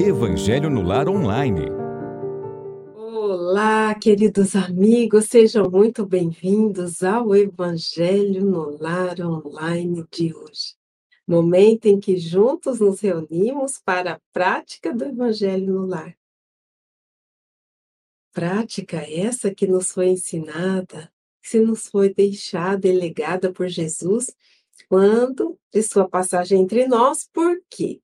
Evangelho no Lar Online. Olá, queridos amigos, sejam muito bem-vindos ao Evangelho no Lar Online de hoje. Momento em que juntos nos reunimos para a prática do Evangelho no Lar. Prática essa que nos foi ensinada, que nos foi deixada e legada por Jesus quando de sua passagem entre nós, por quê?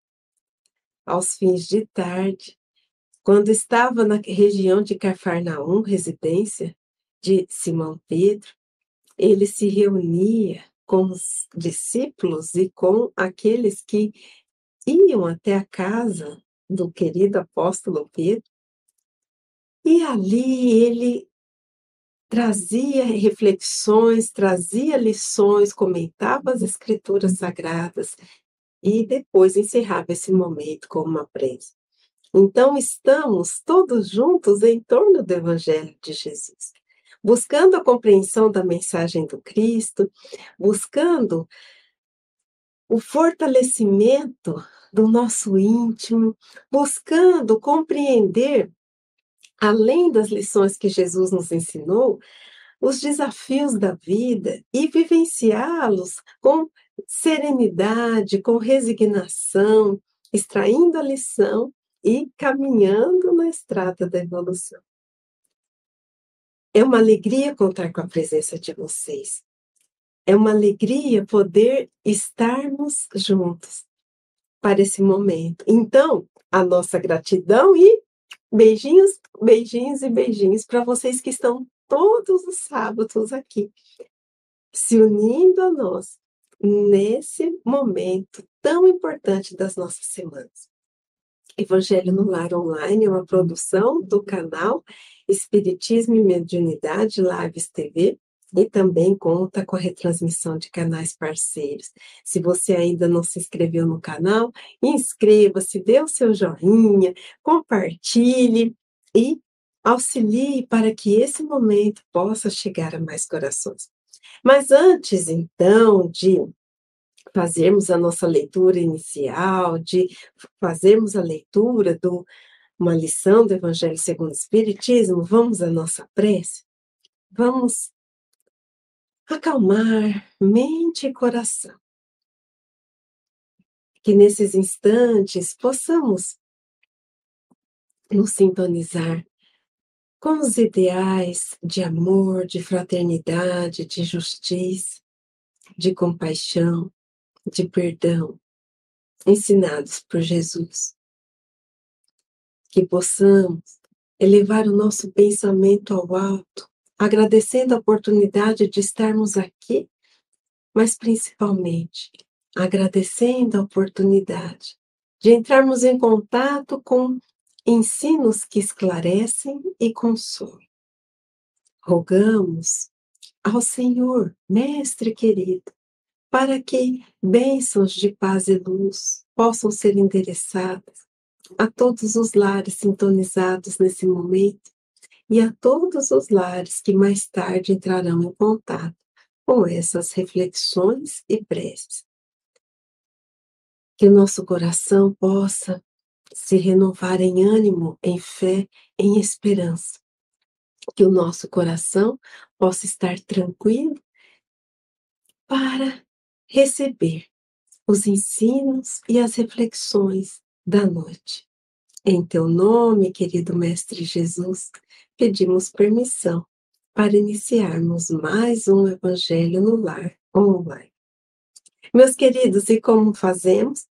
Aos fins de tarde, quando estava na região de Cafarnaum, residência de Simão Pedro, ele se reunia com os discípulos e com aqueles que iam até a casa do querido apóstolo Pedro. E ali ele trazia reflexões, trazia lições, comentava as escrituras sagradas e depois encerrava esse momento com uma prece. Então, estamos todos juntos em torno do Evangelho de Jesus, buscando a compreensão da mensagem do Cristo, buscando o fortalecimento do nosso íntimo, buscando compreender, além das lições que Jesus nos ensinou, os desafios da vida e vivenciá-los com serenidade, com resignação, extraindo a lição e caminhando na estrada da evolução. É uma alegria contar com a presença de vocês. É uma alegria poder estarmos juntos para esse momento. Então, a nossa gratidão e beijinhos, beijinhos e beijinhos para vocês que estão todos os sábados aqui, se unindo a nós nesse momento tão importante das nossas semanas. Evangelho no Lar Online é uma produção do canal Espiritismo e Mediunidade Lives TV e também conta com a retransmissão de canais parceiros. Se você ainda não se inscreveu no canal, inscreva-se, dê o seu joinha, compartilhe e auxilie para que esse momento possa chegar a mais corações. Mas antes, então, de fazermos a nossa leitura inicial, de fazermos a leitura de uma lição do Evangelho segundo o Espiritismo, vamos à nossa prece? Vamos acalmar mente e coração. Que nesses instantes possamos nos sintonizar com os ideais de amor, de fraternidade, de justiça, de compaixão, de perdão, ensinados por Jesus. Que possamos elevar o nosso pensamento ao alto, agradecendo a oportunidade de estarmos aqui, mas principalmente agradecendo a oportunidade de entrarmos em contato com ensinos que esclarecem e consolam. Rogamos ao Senhor, Mestre querido, para que bênçãos de paz e luz possam ser endereçadas a todos os lares sintonizados nesse momento e a todos os lares que mais tarde entrarão em contato com essas reflexões e preces. Que nosso coração possa se renovar em ânimo, em fé, em esperança. Que o nosso coração possa estar tranquilo para receber os ensinos e as reflexões da noite. Em teu nome, querido Mestre Jesus, pedimos permissão para iniciarmos mais um Evangelho no Lar online. Meus queridos, e como fazemos?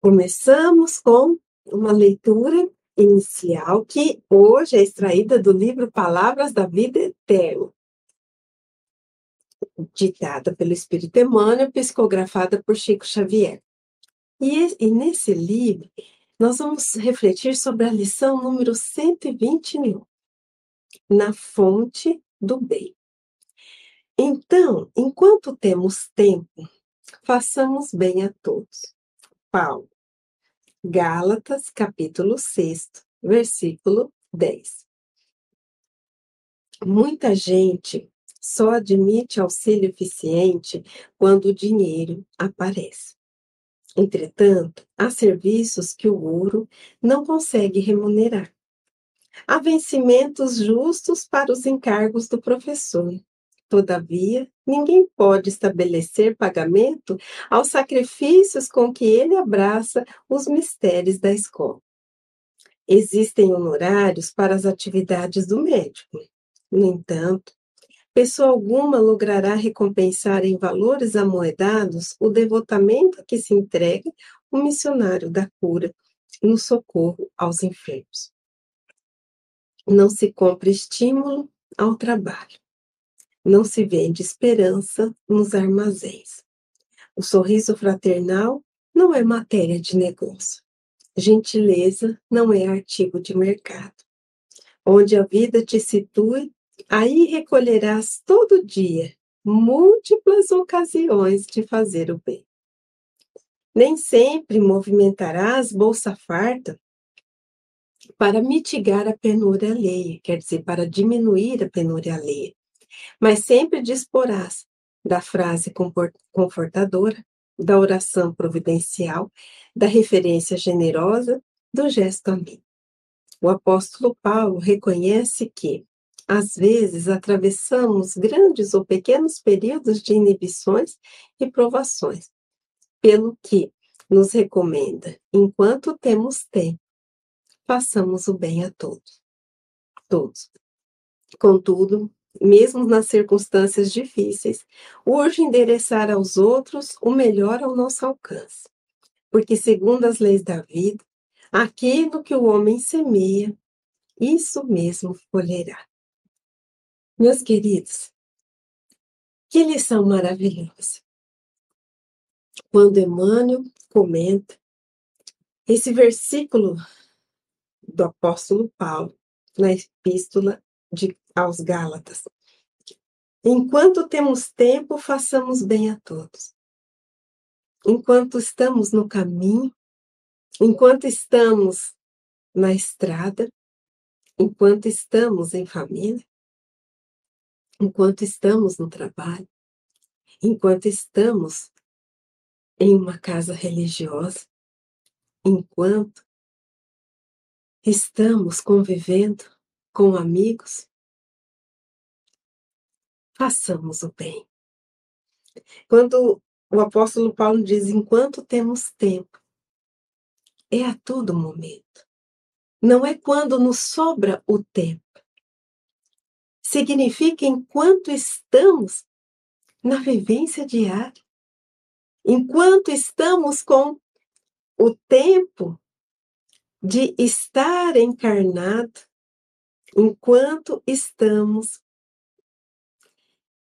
Começamos com uma leitura inicial que hoje é extraída do livro Palavras da Vida Eterna, ditada pelo Espírito Emmanuel, psicografada por Chico Xavier. E, e nesse livro, nós vamos refletir sobre a lição número 121, na fonte do bem. Então, enquanto temos tempo, façamos bem a todos Paulo. Gálatas, capítulo 6, versículo 10. Muita gente só admite auxílio eficiente quando o dinheiro aparece. Entretanto, há serviços que o ouro não consegue remunerar. Há vencimentos justos para os encargos do professor. Todavia, ninguém pode estabelecer pagamento aos sacrifícios com que ele abraça os mistérios da escola. Existem honorários para as atividades do médico. No entanto, pessoa alguma logrará recompensar em valores amoedados o devotamento que se entrega o missionário da cura no socorro aos enfermos. Não se compra estímulo ao trabalho. Não se vende esperança nos armazéns. O sorriso fraternal não é matéria de negócio. Gentileza não é artigo de mercado. Onde a vida te situe, aí recolherás todo dia múltiplas ocasiões de fazer o bem. Nem sempre movimentarás bolsa farta para mitigar a penúria alheia, quer dizer, para diminuir a penúria alheia mas sempre disporás da frase confortadora, da oração providencial, da referência generosa, do gesto amigo. O apóstolo Paulo reconhece que, às vezes, atravessamos grandes ou pequenos períodos de inibições e provações, pelo que nos recomenda, enquanto temos tempo, façamos o bem a todos. Todos. Contudo, mesmo nas circunstâncias difíceis, urge endereçar aos outros o melhor ao nosso alcance. Porque, segundo as leis da vida, aquilo que o homem semeia, isso mesmo colherá. Meus queridos, que lição maravilhosa. Quando Emmanuel comenta esse versículo do apóstolo Paulo na epístola de, aos Gálatas. Enquanto temos tempo, façamos bem a todos. Enquanto estamos no caminho, enquanto estamos na estrada, enquanto estamos em família, enquanto estamos no trabalho, enquanto estamos em uma casa religiosa, enquanto estamos convivendo com amigos, façamos o bem. Quando o apóstolo Paulo diz: enquanto temos tempo, é a todo momento. Não é quando nos sobra o tempo. Significa enquanto estamos na vivência diária, enquanto estamos com o tempo de estar encarnado, enquanto estamos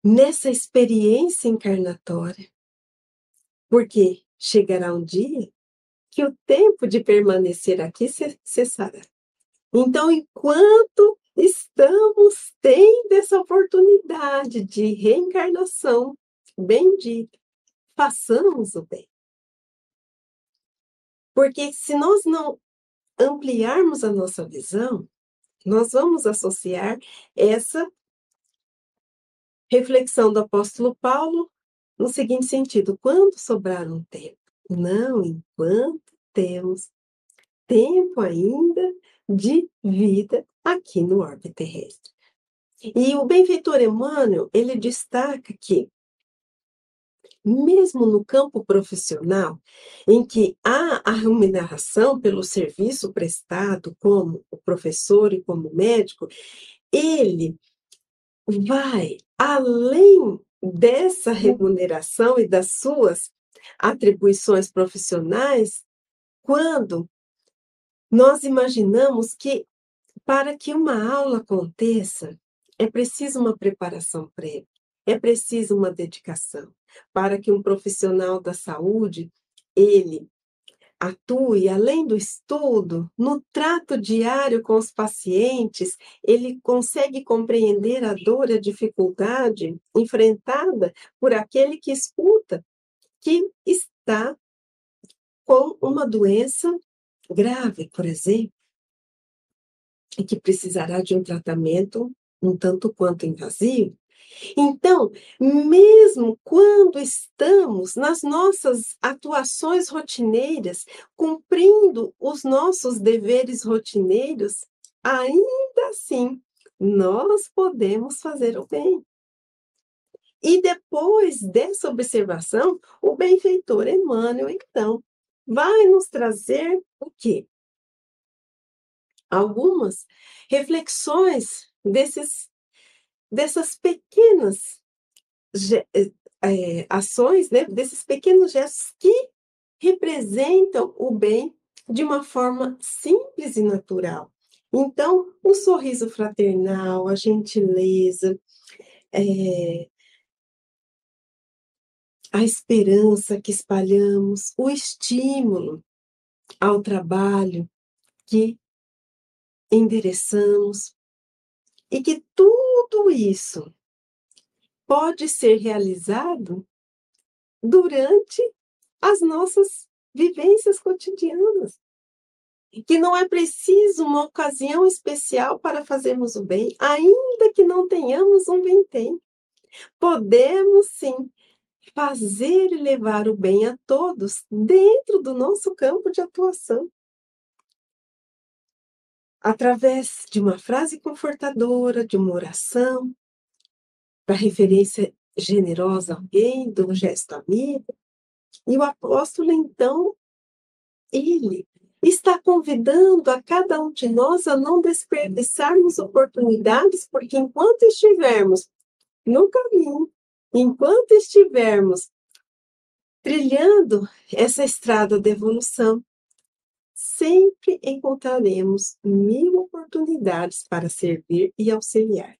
nessa experiência encarnatória, porque chegará um dia que o tempo de permanecer aqui cessará. Então, enquanto estamos tendo essa oportunidade de reencarnação bendita, façamos o bem. Porque se nós não ampliarmos a nossa visão, nós vamos associar essa reflexão do apóstolo Paulo no seguinte sentido: quando sobrar um tempo? Não, enquanto temos tempo ainda de vida aqui no orbe terrestre. E o benfeitor Emmanuel, ele destaca que mesmo no campo profissional, em que há a remuneração pelo serviço prestado como o professor e como médico, ele vai além dessa remuneração e das suas atribuições profissionais quando nós imaginamos que para que uma aula aconteça é preciso uma preparação prévia, é preciso uma dedicação. Para que um profissional da saúde ele atue além do estudo, no trato diário com os pacientes, ele consegue compreender a dor e a dificuldade enfrentada por aquele que escuta, que está com uma doença grave, por exemplo, e que precisará de um tratamento um tanto quanto invasivo. Então, mesmo quando estamos nas nossas atuações rotineiras, cumprindo os nossos deveres rotineiros, ainda assim nós podemos fazer o bem. E depois dessa observação, o benfeitor Emmanuel, então, vai nos trazer o quê? Algumas reflexões desses dessas pequenas é, ações, né, desses pequenos gestos que representam o bem de uma forma simples e natural. Então, o sorriso fraternal, a gentileza, é, a esperança que espalhamos, o estímulo ao trabalho que endereçamos, e que tudo isso pode ser realizado durante as nossas vivências cotidianas. Que não é preciso uma ocasião especial para fazermos o bem, ainda que não tenhamos um bem-tem. Podemos sim fazer e levar o bem a todos dentro do nosso campo de atuação através de uma frase confortadora, de uma oração, da referência generosa a alguém, do gesto amigo. E o apóstolo, então, ele está convidando a cada um de nós a não desperdiçarmos oportunidades, porque enquanto estivermos no caminho, enquanto estivermos trilhando essa estrada de evolução, sempre encontraremos mil oportunidades para servir e auxiliar.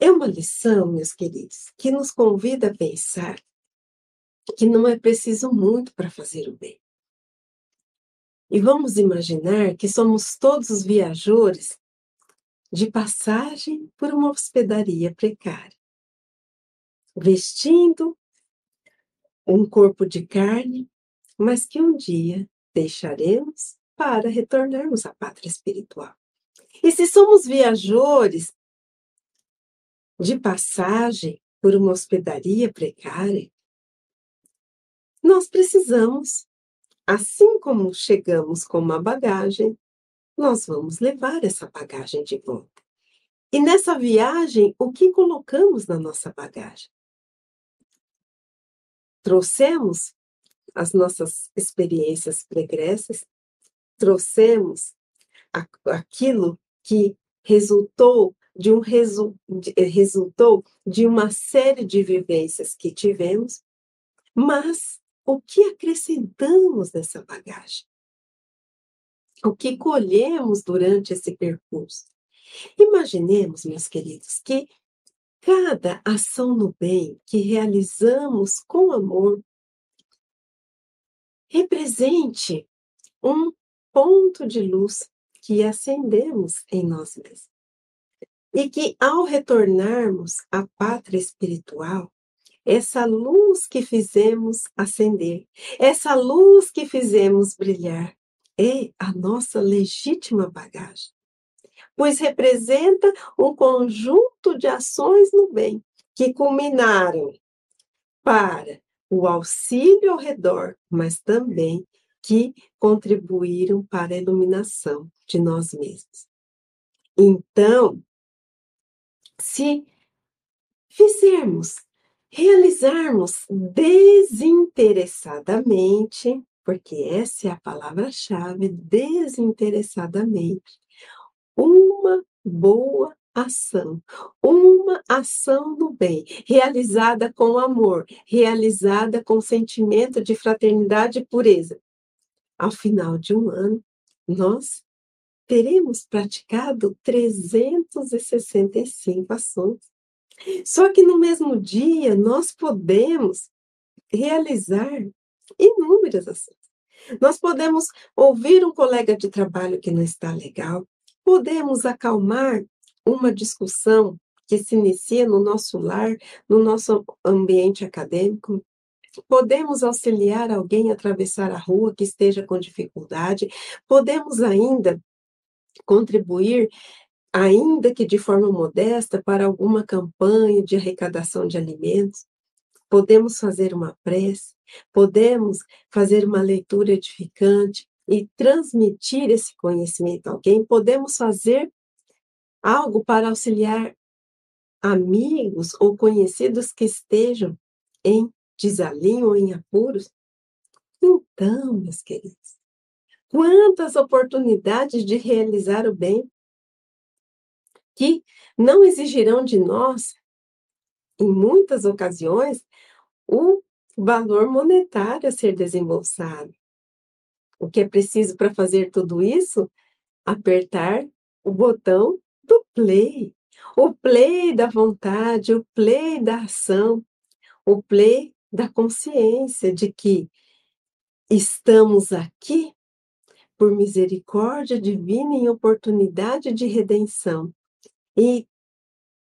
É uma lição, meus queridos, que nos convida a pensar que não é preciso muito para fazer o bem. E vamos imaginar que somos todos viajores de passagem por uma hospedaria precária, vestindo um corpo de carne mas que um dia deixaremos para retornarmos à pátria espiritual. E se somos viajores de passagem por uma hospedaria precária, nós precisamos, assim como chegamos com uma bagagem, nós vamos levar essa bagagem de volta. E nessa viagem, o que colocamos na nossa bagagem? Trouxemos as nossas experiências pregressas, trouxemos aquilo que resultou de um resu, eh, resultou de uma série de vivências que tivemos, mas o que acrescentamos nessa bagagem? O que colhemos durante esse percurso? Imaginemos, meus queridos, que cada ação no bem que realizamos com amor, represente um ponto de luz que acendemos em nós mesmos. E que ao retornarmos à pátria espiritual, essa luz que fizemos acender, essa luz que fizemos brilhar, é a nossa legítima bagagem, pois representa um conjunto de ações no bem que culminaram para o auxílio ao redor, mas também que contribuíram para a iluminação de nós mesmos. Então, se fizermos, realizarmos desinteressadamente, porque essa é a palavra-chave, desinteressadamente, uma boa ação, uma ação do bem, realizada com amor, realizada com sentimento de fraternidade e pureza. Ao final de um ano, nós teremos praticado 365 ações. Só que no mesmo dia, nós podemos realizar inúmeras ações. Nós podemos ouvir um colega de trabalho que não está legal, podemos acalmar uma discussão que se inicia no nosso lar, no nosso ambiente acadêmico. Podemos auxiliar alguém a atravessar a rua que esteja com dificuldade. Podemos ainda contribuir ainda que de forma modesta, para alguma campanha de arrecadação de alimentos. Podemos fazer uma prece, podemos fazer uma leitura edificante e transmitir esse conhecimento a alguém, podemos fazer algo para auxiliar amigos ou conhecidos que estejam em desalinho ou em apuros. Então, meus queridos, quantas oportunidades de realizar o bem que não exigirão de nós, em muitas ocasiões, o valor monetário a ser desembolsado. O que é preciso para fazer tudo isso? Apertar o botão do play. O play da vontade, o play da ação, o play da consciência de que estamos aqui por misericórdia divina em oportunidade de redenção. E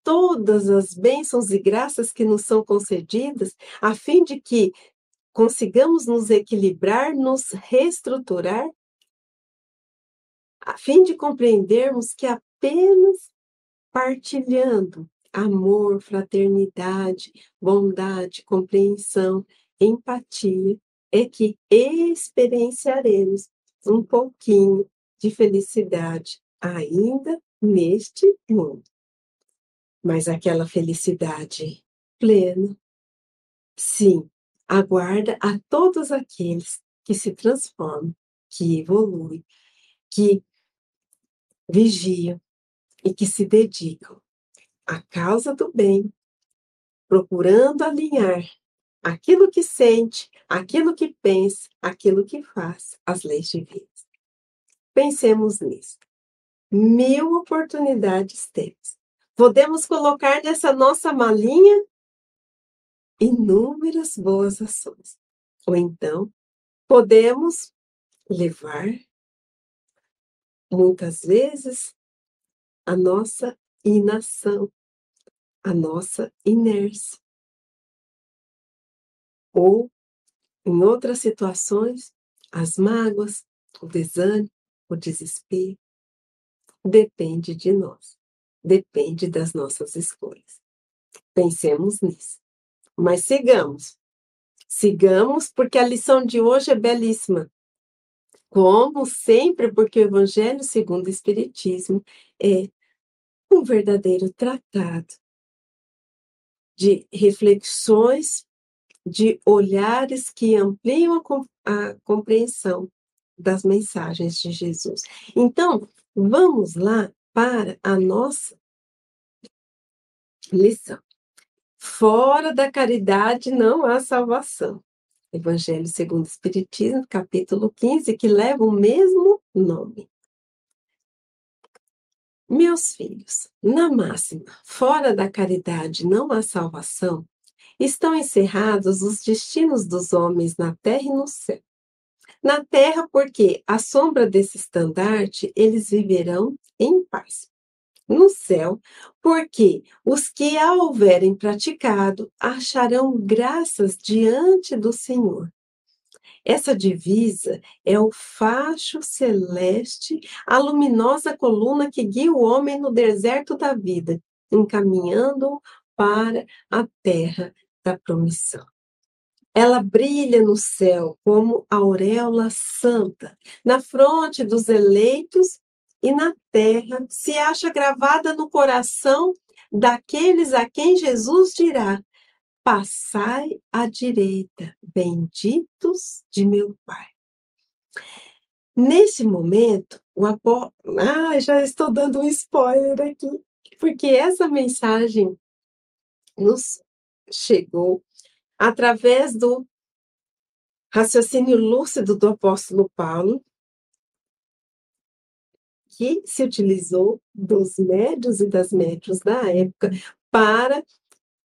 todas as bênçãos e graças que nos são concedidas, a fim de que consigamos nos equilibrar, nos reestruturar, a fim de compreendermos que apenas partilhando amor, fraternidade, bondade, compreensão, empatia, é que experienciaremos um pouquinho de felicidade ainda neste mundo. Mas aquela felicidade plena, sim, aguarda a todos aqueles que se transformam, que evoluem, que vigiam e que se dedicam à causa do bem, procurando alinhar aquilo que sente, aquilo que pensa, aquilo que faz, as leis divinas. Pensemos nisso. Mil oportunidades temos. Podemos colocar nessa nossa malinha inúmeras boas ações. Ou então, podemos levar, muitas vezes, a nossa inação, a nossa inércia. Ou, em outras situações, as mágoas, o desânimo, o desespero. Depende de nós, depende das nossas escolhas. Pensemos nisso. Mas sigamos. Sigamos, porque a lição de hoje é belíssima. Como sempre, porque o Evangelho segundo o Espiritismo é um verdadeiro tratado de reflexões, de olhares que ampliam a compreensão das mensagens de Jesus. Então, vamos lá para a nossa lição. Fora da caridade não há salvação. Evangelho segundo o Espiritismo, capítulo 15, que leva o mesmo nome. Meus filhos, na máxima, fora da caridade não há salvação, estão encerrados os destinos dos homens na terra e no céu. Na terra, porque à sombra desse estandarte eles viverão em paz no céu, porque os que a houverem praticado acharão graças diante do Senhor. Essa divisa é o facho celeste, a luminosa coluna que guia o homem no deserto da vida, encaminhando-o para a terra da promissão. Ela brilha no céu como auréola santa, na fronte dos eleitos e na terra se acha gravada no coração daqueles a quem Jesus dirá: Passai à direita, benditos de meu Pai. Nesse momento, o apóstolo. Ah, já estou dando um spoiler aqui, porque essa mensagem nos chegou através do raciocínio lúcido do apóstolo Paulo, que se utilizou dos médios e das médios da época para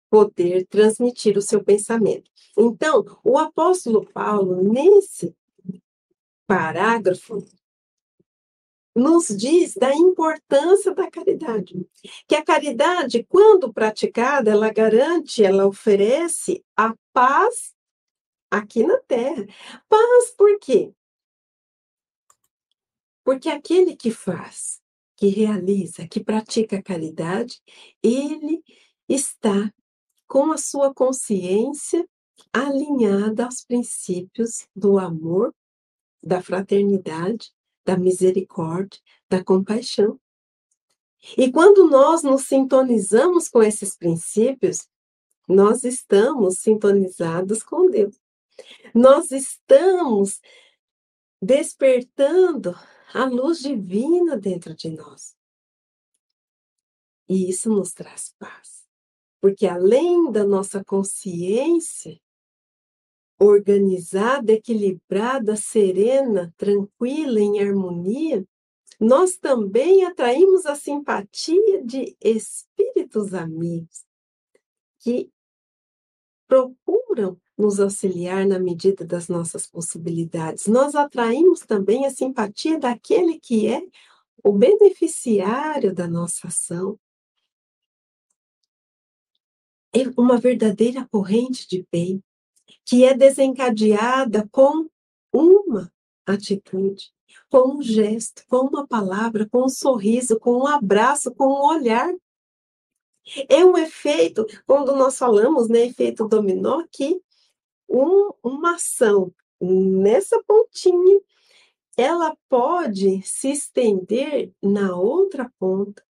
poder transmitir o seu pensamento. Então, o apóstolo Paulo, nesse parágrafo, nos diz da importância da caridade. Que a caridade, quando praticada, ela garante, ela oferece a paz aqui na terra. Paz por quê? Porque aquele que faz, que realiza, que pratica a caridade, ele está com a sua consciência alinhada aos princípios do amor, da fraternidade, da misericórdia, da compaixão. E quando nós nos sintonizamos com esses princípios, nós estamos sintonizados com Deus. Nós estamos despertando a luz divina dentro de nós. E isso nos traz paz. Porque além da nossa consciência organizada, equilibrada, serena, tranquila, em harmonia, nós também atraímos a simpatia de espíritos amigos que procuram nos auxiliar na medida das nossas possibilidades. Nós atraímos também a simpatia daquele que é o beneficiário da nossa ação. É uma verdadeira corrente de bem que é desencadeada com uma atitude, com um gesto, com uma palavra, com um sorriso, com um abraço, com um olhar. É um efeito, quando nós falamos, né, efeito dominó, que um, uma ação nessa pontinha, ela pode se estender na outra ponta,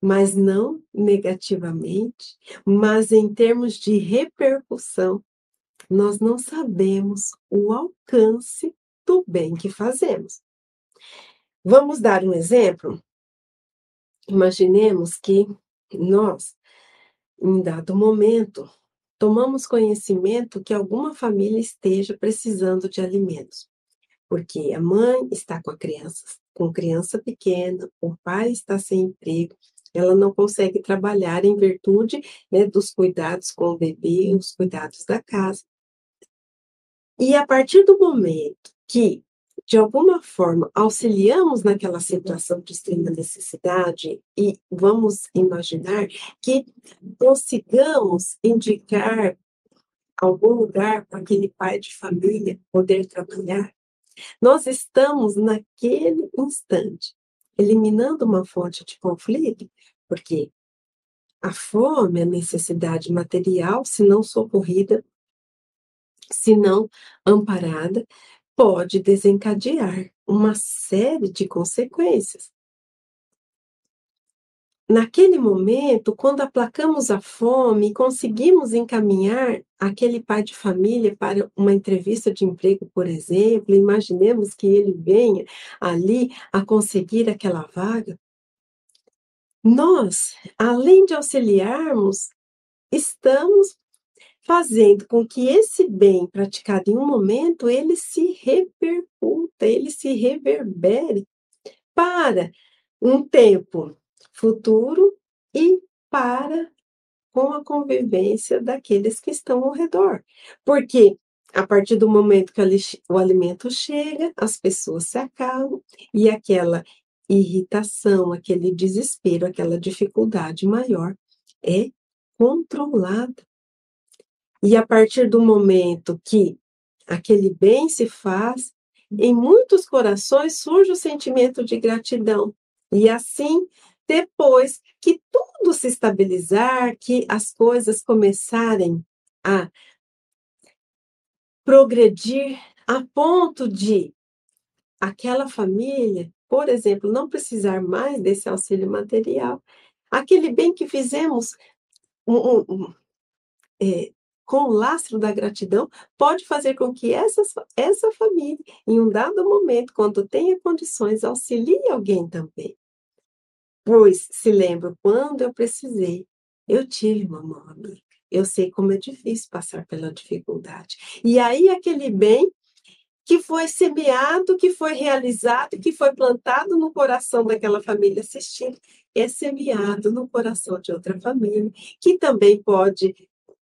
mas não negativamente, mas em termos de repercussão, nós não sabemos o alcance do bem que fazemos. Vamos dar um exemplo? Imaginemos que nós, em dado momento, tomamos conhecimento que alguma família esteja precisando de alimentos, porque a mãe está com a criança, com criança pequena, o pai está sem emprego, ela não consegue trabalhar em virtude né, dos cuidados com o bebê, os cuidados da casa. E a partir do momento que, de alguma forma, auxiliamos naquela situação de extrema necessidade, e vamos imaginar que consigamos indicar algum lugar para aquele pai de família poder trabalhar, nós estamos naquele instante eliminando uma fonte de conflito, porque a fome, a necessidade material, se não socorrida, se não amparada, pode desencadear uma série de consequências. Naquele momento, quando aplacamos a fome conseguimos encaminhar aquele pai de família para uma entrevista de emprego, por exemplo, imaginemos que ele venha ali a conseguir aquela vaga, nós, além de auxiliarmos, estamos fazendo com que esse bem praticado em um momento ele se repercuta, ele se reverbere para um tempo futuro e para com a convivência daqueles que estão ao redor. Porque a partir do momento que o alimento chega, as pessoas se acalmam e aquela irritação, aquele desespero, aquela dificuldade maior é controlada. E a partir do momento que aquele bem se faz, em muitos corações surge o sentimento de gratidão. E assim depois que tudo se estabilizar, que as coisas começarem a progredir a ponto de aquela família, por exemplo, não precisar mais desse auxílio material, aquele bem que fizemos um, um, um, é, com o lastro da gratidão, pode fazer com que essa, essa família, em um dado momento, quando tenha condições, auxilie alguém também. Pois se lembro quando eu precisei, eu tive uma mão amiga. Eu sei como é difícil passar pela dificuldade. E aí aquele bem que foi semeado, que foi realizado, que foi plantado no coração daquela família assistindo, é semeado no coração de outra família, que também pode,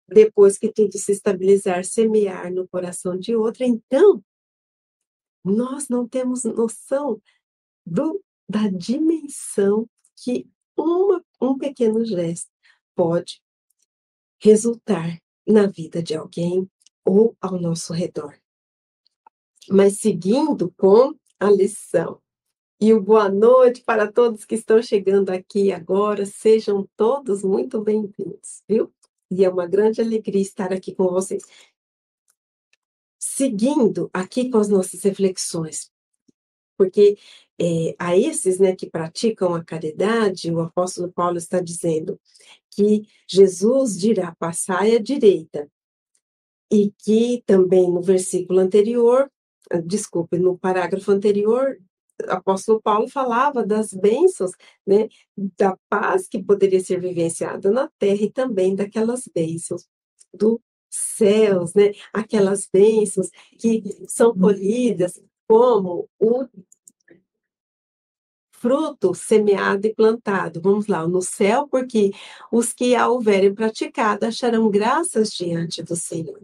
depois que tudo se estabilizar, semear no coração de outra. Então, nós não temos noção do, da dimensão que uma, um pequeno gesto pode resultar na vida de alguém ou ao nosso redor. Mas seguindo com a lição, E o boa noite para todos que estão chegando aqui agora. Sejam todos muito bem-vindos, viu? E é uma grande alegria estar aqui com vocês. Seguindo aqui com as nossas reflexões, porque é, a esses né, que praticam a caridade, o apóstolo Paulo está dizendo que Jesus dirá: passai à direita. E que também no versículo anterior, desculpe, no parágrafo anterior, o apóstolo Paulo falava das bênçãos, né, da paz que poderia ser vivenciada na terra e também daquelas bênçãos do céus, né, aquelas bênçãos que são colhidas como o fruto semeado e plantado. Vamos lá, no céu, porque os que a houverem praticado acharão graças diante do Senhor.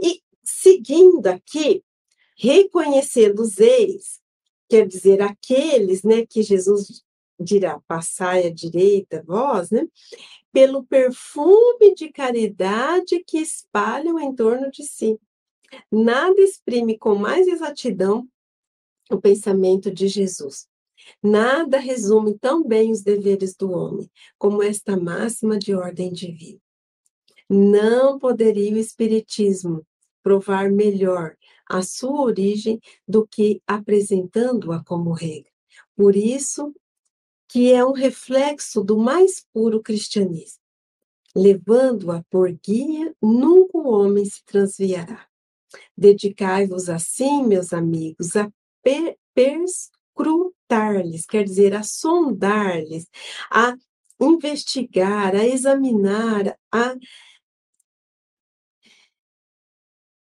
E seguindo aqui, reconhecendo os eis, quer dizer, aqueles, né, que Jesus dirá, passai à direita, vós, né, pelo perfume de caridade que espalham em torno de si. Nada exprime com mais exatidão o pensamento de Jesus. Nada resume tão bem os deveres do homem como esta máxima de ordem divina. Não poderia o Espiritismo provar melhor a sua origem do que apresentando-a como regra. Por isso que é um reflexo do mais puro cristianismo. Levando-a por guia, nunca o homem se transviará. Dedicai-vos assim, meus amigos, a per perscrutar-lhes, quer dizer, a sondar-lhes, a investigar, a examinar, a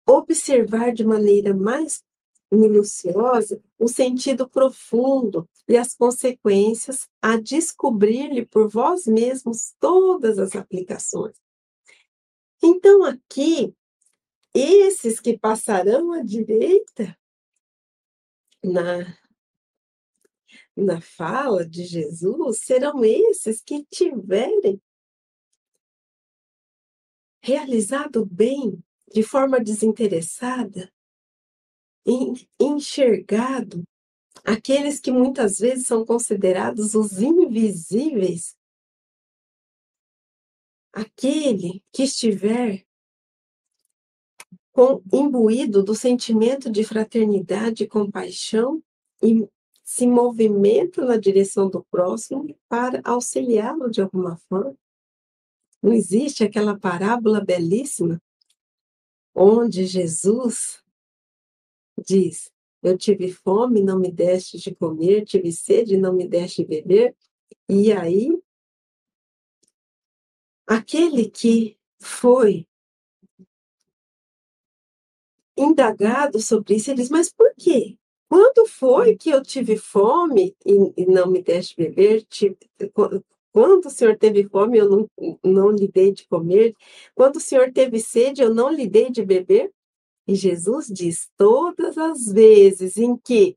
observar de maneira mais minuciosa o sentido profundo e as consequências, a descobrir-lhe por vós mesmos todas as aplicações. Então, aqui, esses que passarão à direita, na, na fala de Jesus, serão esses que tiverem realizado bem de forma desinteressada, enxergado aqueles que muitas vezes são considerados os invisíveis, aquele que estiver com, imbuído do sentimento de fraternidade compaixão e se movimenta na direção do próximo para auxiliá-lo de alguma forma. Não existe aquela parábola belíssima onde Jesus diz: Eu tive fome, não me deste de comer, tive sede, não me deste de beber. E aí, aquele que foi indagado sobre isso, ele diz: Mas por quê? Quando foi que eu tive fome e, e não me deste beber? Tive, quando o Senhor teve fome, eu não, não lhe dei de comer. Quando o Senhor teve sede, eu não lhe dei de beber. E Jesus diz: todas as vezes em que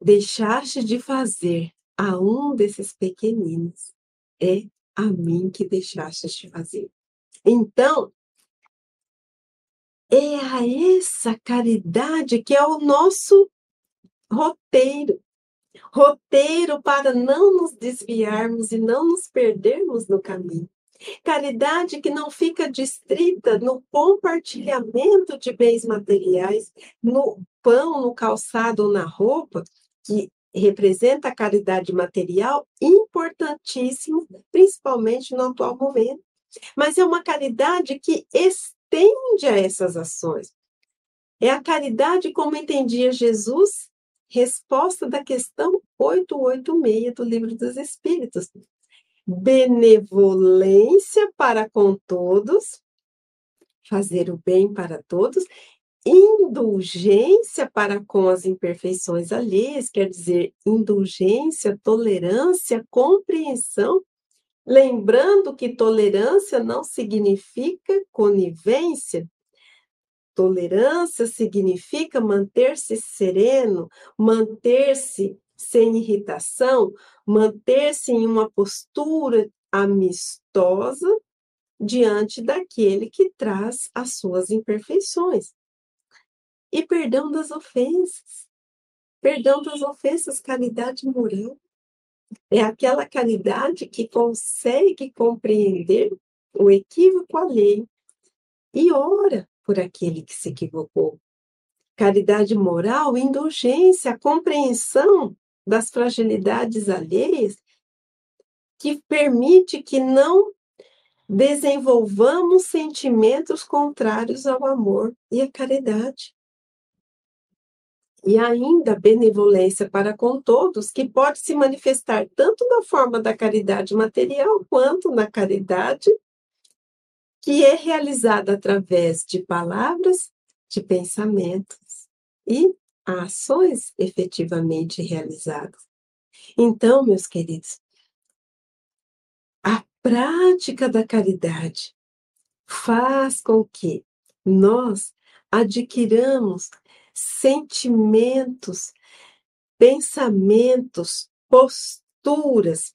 deixaste de fazer a um desses pequeninos, é a mim que deixaste de fazer. Então, é a essa caridade que é o nosso roteiro roteiro para não nos desviarmos e não nos perdermos no caminho. Caridade que não fica distrita no compartilhamento de bens materiais, no pão, no calçado ou na roupa, que representa a caridade material, importantíssimo, principalmente no atual momento. Mas é uma caridade que estende a essas ações. É a caridade como entendia Jesus Resposta da questão 886 do Livro dos Espíritos. Benevolência para com todos, fazer o bem para todos, indulgência para com as imperfeições alheias, quer dizer, indulgência, tolerância, compreensão, lembrando que tolerância não significa conivência, Tolerância significa manter-se sereno, manter-se sem irritação, manter-se em uma postura amistosa diante daquele que traz as suas imperfeições. E perdão das ofensas. perdão das ofensas, caridade moral. É aquela caridade que consegue compreender o equívoco alheio e ora por aquele que se equivocou. Caridade moral, indulgência, compreensão das fragilidades alheias, que permite que não desenvolvamos sentimentos contrários ao amor e à caridade. E ainda benevolência para com todos, que pode se manifestar tanto na forma da caridade material quanto na caridade que é realizada através de palavras, de pensamentos e ações efetivamente realizadas. Então, meus queridos, a prática da caridade faz com que nós adquiramos sentimentos, pensamentos, posturas,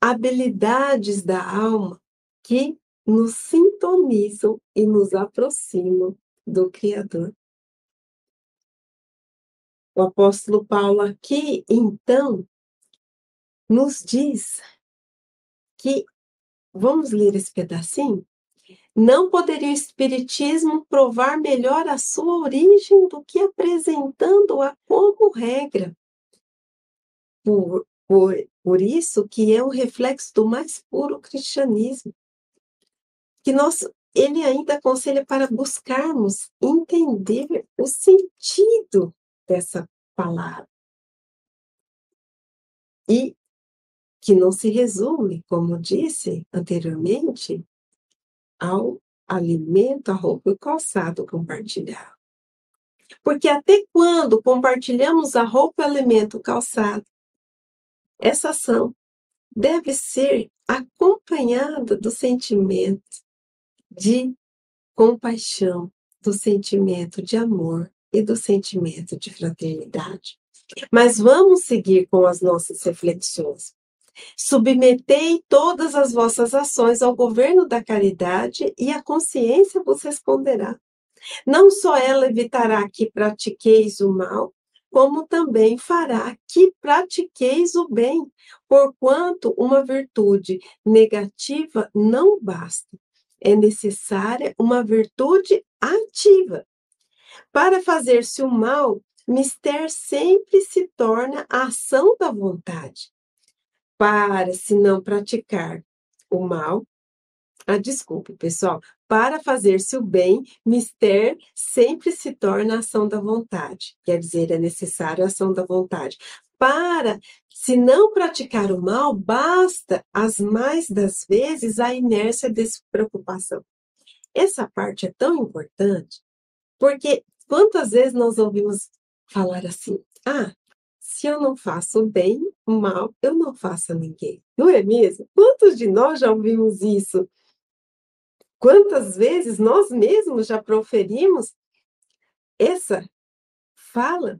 habilidades da alma que nos sintonizam e nos aproximam do Criador. O apóstolo Paulo aqui, então, nos diz que, vamos ler esse pedacinho? Não poderia o Espiritismo provar melhor a sua origem do que apresentando-a como regra. Por, por, por isso que é um reflexo do mais puro cristianismo. Que nós, ele ainda aconselha para buscarmos entender o sentido dessa palavra. E que não se resume, como disse anteriormente, ao alimento, a roupa e o calçado compartilhar. Porque até quando compartilhamos a roupa, o alimento, o calçado, essa ação deve ser acompanhada do sentimento de compaixão, do sentimento de amor e do sentimento de fraternidade. Mas vamos seguir com as nossas reflexões. Submetei todas as vossas ações ao governo da caridade e a consciência vos responderá. Não só ela evitará que pratiqueis o mal, como também fará que pratiqueis o bem, porquanto uma virtude negativa não basta. É necessária uma virtude ativa. Para fazer-se o mal, mister sempre se torna a ação da vontade para se não praticar o mal. Ah, desculpe, pessoal. Para fazer-se o bem, mister sempre se torna ação da vontade. Quer dizer, é necessário a ação da vontade. Para se não praticar o mal, basta, as mais das vezes, a inércia de despreocupação. Essa parte é tão importante, porque quantas vezes nós ouvimos falar assim: ah, se eu não faço bem, mal, eu não faço a ninguém. Não é mesmo? Quantos de nós já ouvimos isso? Quantas vezes nós mesmos já proferimos essa fala?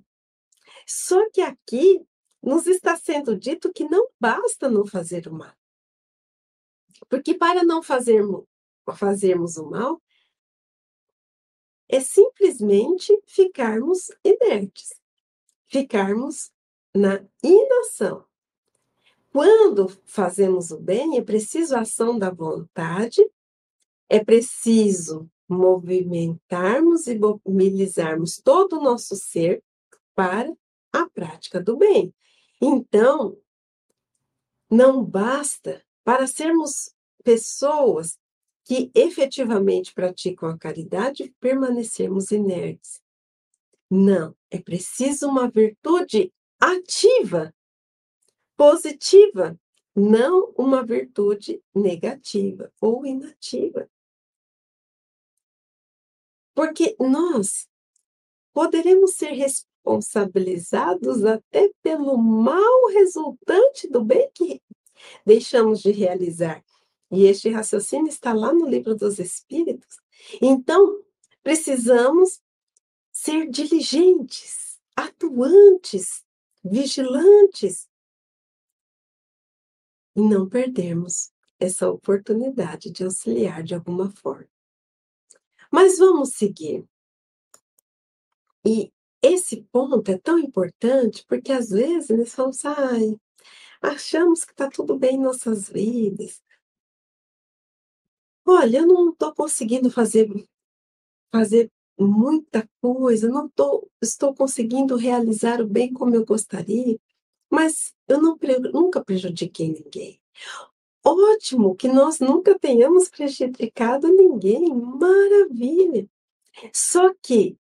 Só que aqui nos está sendo dito que não basta não fazer o mal. Porque para não fazermos, fazermos o mal, é simplesmente ficarmos inertes, ficarmos na inação. Quando fazemos o bem, é preciso a ação da vontade, é preciso movimentarmos e mobilizarmos todo o nosso ser para a prática do bem. Então, não basta para sermos pessoas que efetivamente praticam a caridade permanecermos inertes. Não, é preciso uma virtude ativa, positiva, não uma virtude negativa ou inativa. Porque nós poderemos ser responsabilizados até pelo mal resultante do bem que deixamos de realizar. E este raciocínio está lá no livro dos Espíritos. Então, precisamos ser diligentes, atuantes, vigilantes e não perdermos essa oportunidade de auxiliar de alguma forma. Mas vamos seguir. E esse ponto é tão importante porque às vezes nós falamos, ai, achamos que está tudo bem em nossas vidas. Olha, eu não estou conseguindo fazer, fazer muita coisa, não tô, estou conseguindo realizar o bem como eu gostaria, mas eu não, nunca prejudiquei ninguém. Ótimo que nós nunca tenhamos prejudicado ninguém, maravilha. Só que,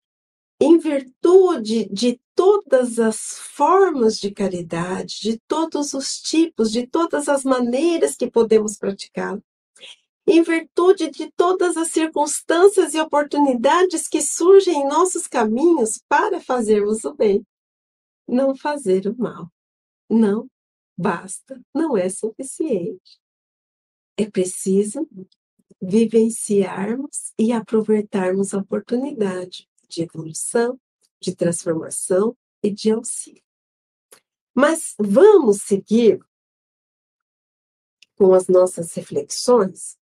em virtude de todas as formas de caridade, de todos os tipos, de todas as maneiras que podemos praticá-la, em virtude de todas as circunstâncias e oportunidades que surgem em nossos caminhos para fazermos o bem, não fazer o mal. Não basta, não é suficiente. É preciso vivenciarmos e aproveitarmos a oportunidade de evolução, de transformação e de auxílio. Mas vamos seguir com as nossas reflexões.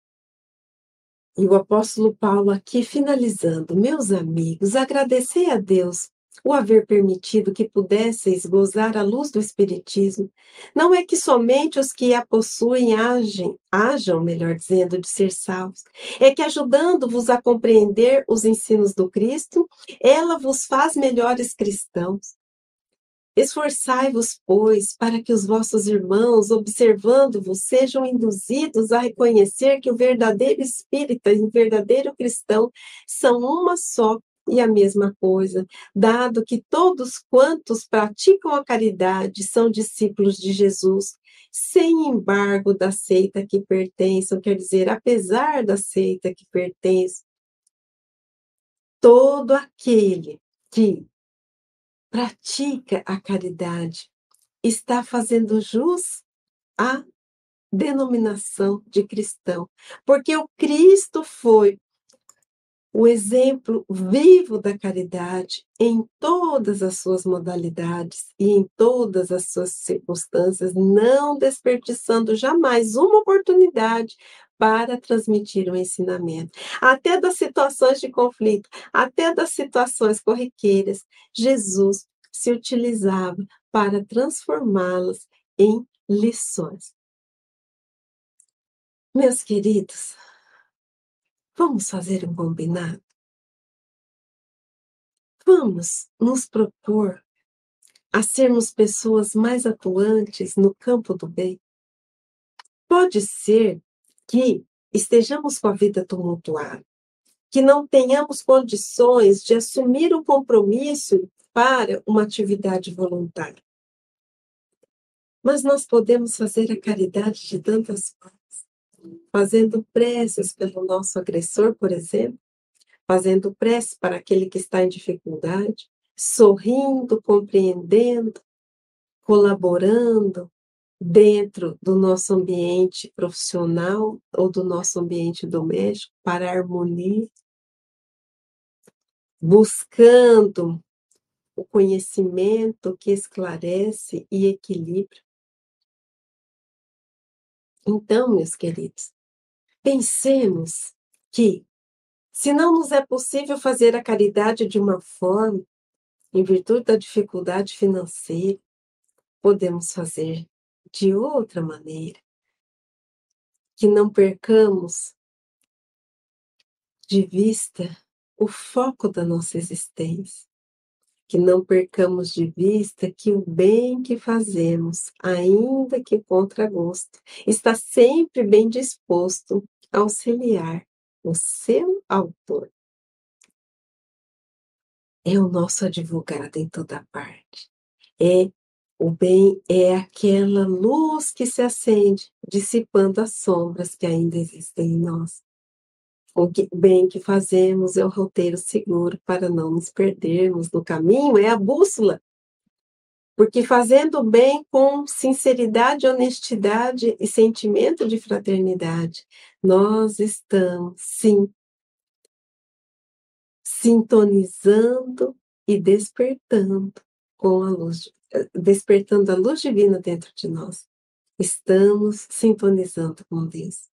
E o apóstolo Paulo aqui finalizando, meus amigos, agradecer a Deus o haver permitido que pudesseis gozar a luz do Espiritismo, não é que somente os que a possuem agem, hajam, melhor dizendo, de ser salvos, é que ajudando-vos a compreender os ensinos do Cristo, ela vos faz melhores cristãos. Esforçai-vos, pois, para que os vossos irmãos, observando-vos, sejam induzidos a reconhecer que o verdadeiro espírita e o verdadeiro cristão são uma só e a mesma coisa, dado que todos quantos praticam a caridade são discípulos de Jesus, sem embargo da seita que pertençam, quer dizer, apesar da seita que pertence, todo aquele que pratica a caridade. Está fazendo jus à denominação de cristão, porque o Cristo foi o exemplo vivo da caridade em todas as suas modalidades e em todas as suas circunstâncias, não desperdiçando jamais uma oportunidade para transmitir o ensinamento. Até das situações de conflito, até das situações corriqueiras, Jesus se utilizava para transformá-las em lições. Meus queridos, Vamos fazer um combinado? Vamos nos propor a sermos pessoas mais atuantes no campo do bem? Pode ser que estejamos com a vida tumultuada, que não tenhamos condições de assumir o compromisso para uma atividade voluntária. Mas nós podemos fazer a caridade de tantas formas fazendo preces pelo nosso agressor, por exemplo, fazendo prece para aquele que está em dificuldade, sorrindo, compreendendo, colaborando dentro do nosso ambiente profissional ou do nosso ambiente doméstico para harmonia, buscando o conhecimento que esclarece e equilibra. Então, meus queridos, pensemos que, se não nos é possível fazer a caridade de uma forma, em virtude da dificuldade financeira, podemos fazer de outra maneira. Que não percamos de vista o foco da nossa existência que não percamos de vista que o bem que fazemos, ainda que contra gosto, está sempre bem disposto a auxiliar o seu autor. É o nosso advogado em toda parte. É o bem é aquela luz que se acende, dissipando as sombras que ainda existem em nós. O bem que fazemos é o roteiro seguro para não nos perdermos no caminho, é a bússola. Porque fazendo bem com sinceridade, honestidade e sentimento de fraternidade, nós estamos, sim, sintonizando e despertando com a luz, despertando a luz divina dentro de nós. Estamos sintonizando com Deus.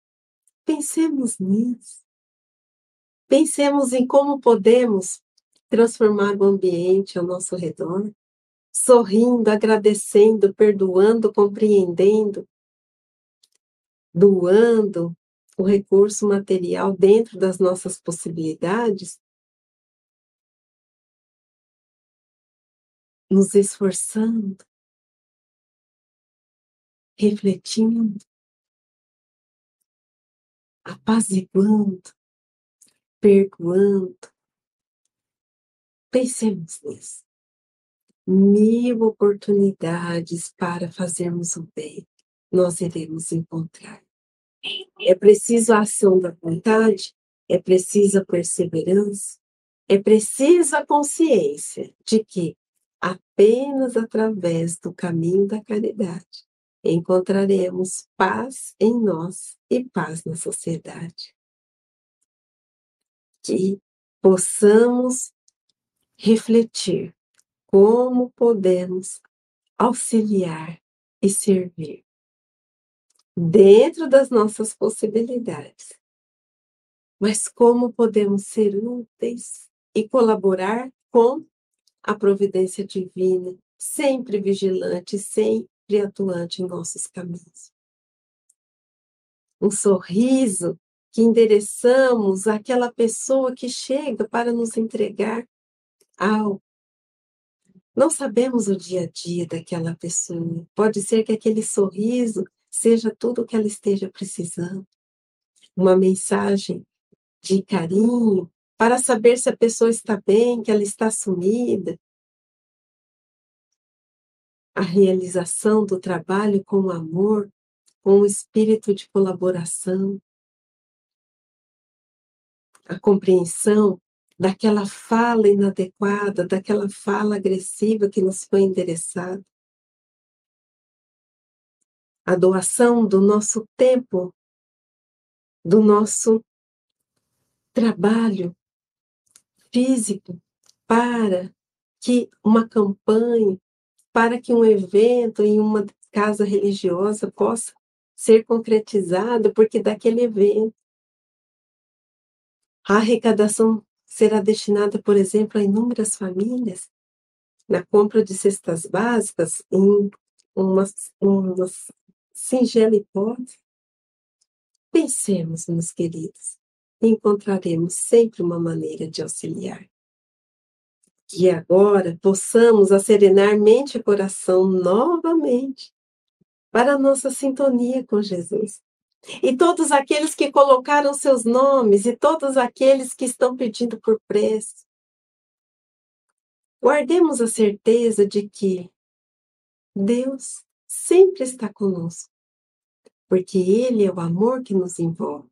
Pensemos nisso. Pensemos em como podemos transformar o ambiente ao nosso redor, sorrindo, agradecendo, perdoando, compreendendo, doando o recurso material dentro das nossas possibilidades, nos esforçando, refletindo, apaziguando, perdoando. Pensemos nisso. Mil oportunidades para fazermos o bem nós iremos encontrar. É preciso a ação da vontade, é preciso a perseverança, é preciso a consciência de que apenas através do caminho da caridade encontraremos paz em nós e paz na sociedade. Que possamos refletir como podemos auxiliar e servir dentro das nossas possibilidades. Mas como podemos ser úteis e colaborar com a providência divina, sempre vigilante, sempre atuante em nossos caminhos. Um sorriso que endereçamos àquela pessoa que chega para nos entregar algo. Não sabemos o dia a dia daquela pessoa. Pode ser que aquele sorriso seja tudo o que ela esteja precisando. Uma mensagem de carinho para saber se a pessoa está bem, que ela está sumida. A realização do trabalho com amor, com o espírito de colaboração. A compreensão daquela fala inadequada, daquela fala agressiva que nos foi endereçada. A doação do nosso tempo, do nosso trabalho físico para que uma campanha, para que um evento em uma casa religiosa possa ser concretizado, porque daquele evento a arrecadação será destinada, por exemplo, a inúmeras famílias na compra de cestas básicas em umas, umas singela hipótese, pensemos, meus queridos, encontraremos sempre uma maneira de auxiliar. Que agora possamos acerenar mente e coração novamente para a nossa sintonia com Jesus. E todos aqueles que colocaram seus nomes e todos aqueles que estão pedindo por preço, guardemos a certeza de que Deus sempre está conosco, porque Ele é o amor que nos envolve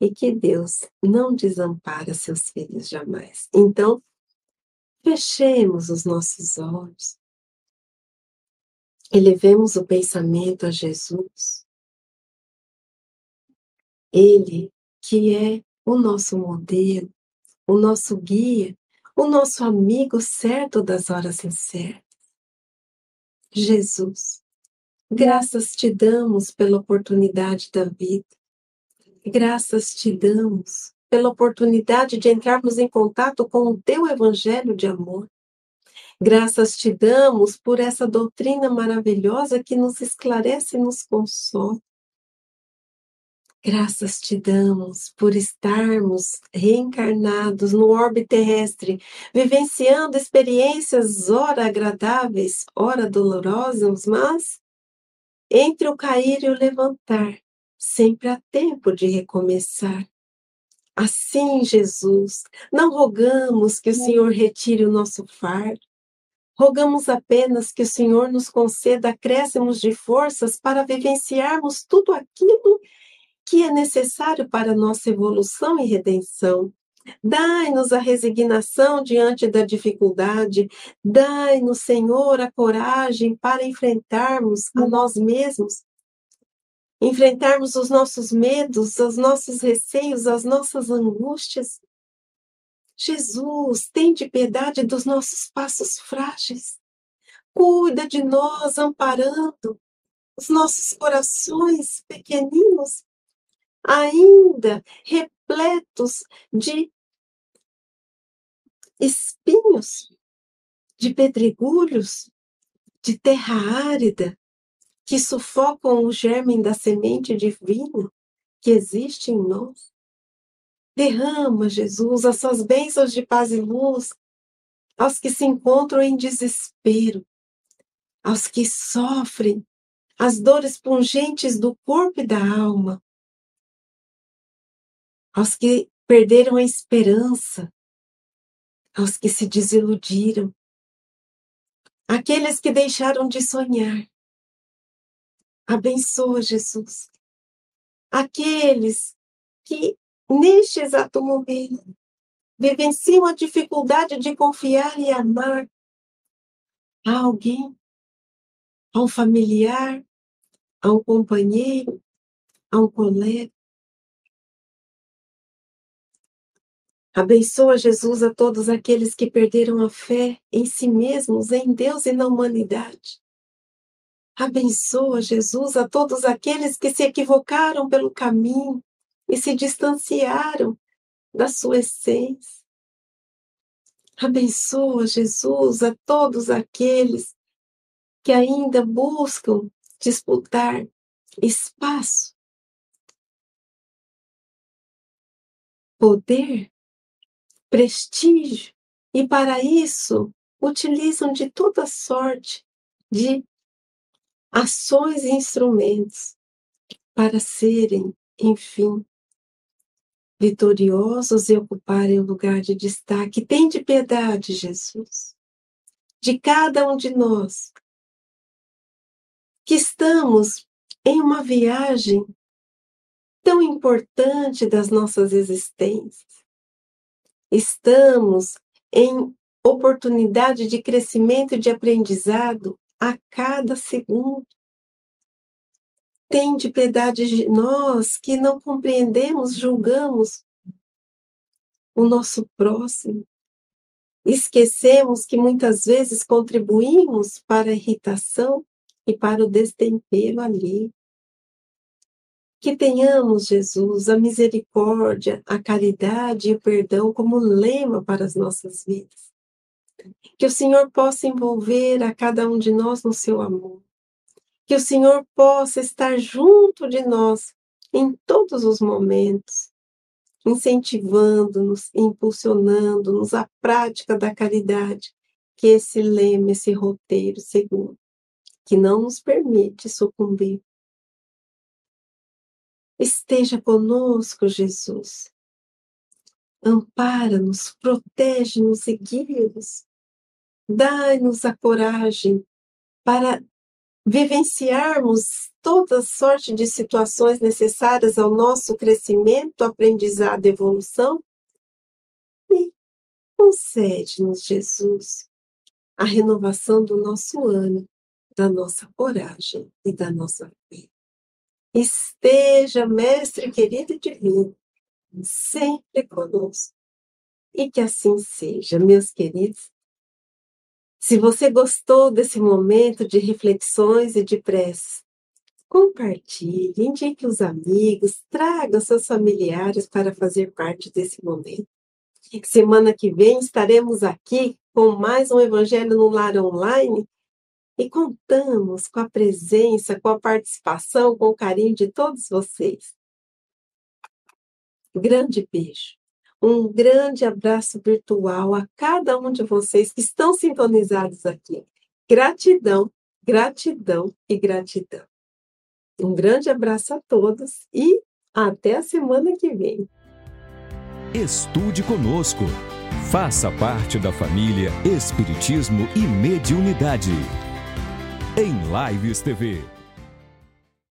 e que Deus não desampara seus filhos jamais. Então, fechemos os nossos olhos, elevemos o pensamento a Jesus. Ele que é o nosso modelo, o nosso guia, o nosso amigo certo das horas incertas. Jesus, Graças te damos pela oportunidade da vida. Graças te damos pela oportunidade de entrarmos em contato com o teu evangelho de amor. Graças te damos por essa doutrina maravilhosa que nos esclarece e nos consola. Graças te damos por estarmos reencarnados no orbe terrestre, vivenciando experiências ora agradáveis, ora dolorosas, mas entre o cair e o levantar, sempre há tempo de recomeçar. Assim, Jesus, não rogamos que o Senhor retire o nosso fardo, rogamos apenas que o Senhor nos conceda acréscimos de forças para vivenciarmos tudo aquilo que é necessário para nossa evolução e redenção. Dai-nos a resignação diante da dificuldade, dai-nos, Senhor, a coragem para enfrentarmos a nós mesmos, enfrentarmos os nossos medos, os nossos receios, as nossas angústias. Jesus, tem de piedade dos nossos passos frágeis. Cuida de nós, amparando os nossos corações pequeninos, ainda repletos de espinhos, de pedregulhos, de terra árida, que sufocam o germe da semente divina que existe em nós. Derrama, Jesus, as suas bênçãos de paz e luz aos que se encontram em desespero, aos que sofrem as dores pungentes do corpo e da alma, aos que perderam a esperança, aos que se desiludiram, aqueles que deixaram de sonhar. Abençoa, Jesus, aqueles que, neste exato momento, vivenciam a dificuldade de confiar e amar a alguém, a um familiar, a um companheiro, a um colega. Abençoa, Jesus, a todos aqueles que perderam a fé em si mesmos, em Deus e na humanidade. Abençoa, Jesus, a todos aqueles que se equivocaram pelo caminho e se distanciaram da sua essência. Abençoa, Jesus, a todos aqueles que ainda buscam disputar espaço, poder, prestígio, e para isso utilizam de toda sorte de ações e instrumentos para serem, enfim, vitoriosos e ocuparem o lugar de destaque. Tem de piedade, Jesus, de cada um de nós que estamos em uma viagem tão importante das nossas existências. Estamos em oportunidade de crescimento e de aprendizado a cada segundo. Tem de piedade de nós que não compreendemos, julgamos o nosso próximo. Esquecemos que muitas vezes contribuímos para a irritação e para o destempero ali. Que tenhamos, Jesus, a misericórdia, a caridade e o perdão como lema para as nossas vidas. Que o Senhor possa envolver a cada um de nós no seu amor. Que o Senhor possa estar junto de nós em todos os momentos, incentivando-nos, impulsionando-nos à prática da caridade, que esse lema, esse roteiro segundo que não nos permite sucumbir. Esteja conosco, Jesus. Ampara-nos, protege-nos e guia-nos. Dai-nos a coragem para vivenciarmos toda sorte de situações necessárias ao nosso crescimento, aprendizado e evolução. E concede-nos, Jesus, a renovação do nosso ânimo da nossa coragem e da nossa fé. Esteja, Mestre querido e divino, sempre conosco. E que assim seja, meus queridos. Se você gostou desse momento de reflexões e de preces, compartilhe, indique os amigos, traga seus familiares para fazer parte desse momento. Semana que vem estaremos aqui com mais um Evangelho no Lar Online e contamos com a presença, com a participação, com o carinho de todos vocês. Grande beijo. Um grande abraço virtual a cada um de vocês que estão sintonizados aqui. Gratidão, gratidão e gratidão. Um grande abraço a todos e até a semana que vem. Estude conosco. Faça parte da família Espiritismo e Mediunidade em Lives TV.